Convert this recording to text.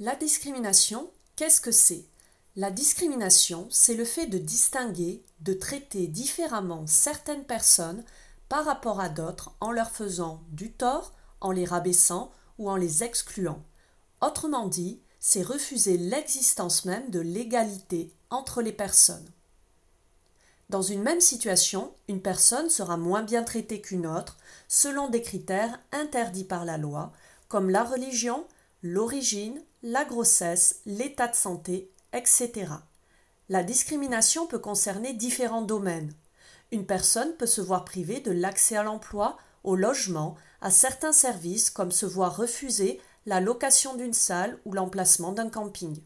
La discrimination, qu'est-ce que c'est? La discrimination, c'est le fait de distinguer, de traiter différemment certaines personnes par rapport à d'autres en leur faisant du tort, en les rabaissant ou en les excluant. Autrement dit, c'est refuser l'existence même de l'égalité entre les personnes. Dans une même situation, une personne sera moins bien traitée qu'une autre selon des critères interdits par la loi, comme la religion, l'origine, la grossesse, l'état de santé, etc. La discrimination peut concerner différents domaines. Une personne peut se voir privée de l'accès à l'emploi, au logement, à certains services comme se voir refuser la location d'une salle ou l'emplacement d'un camping.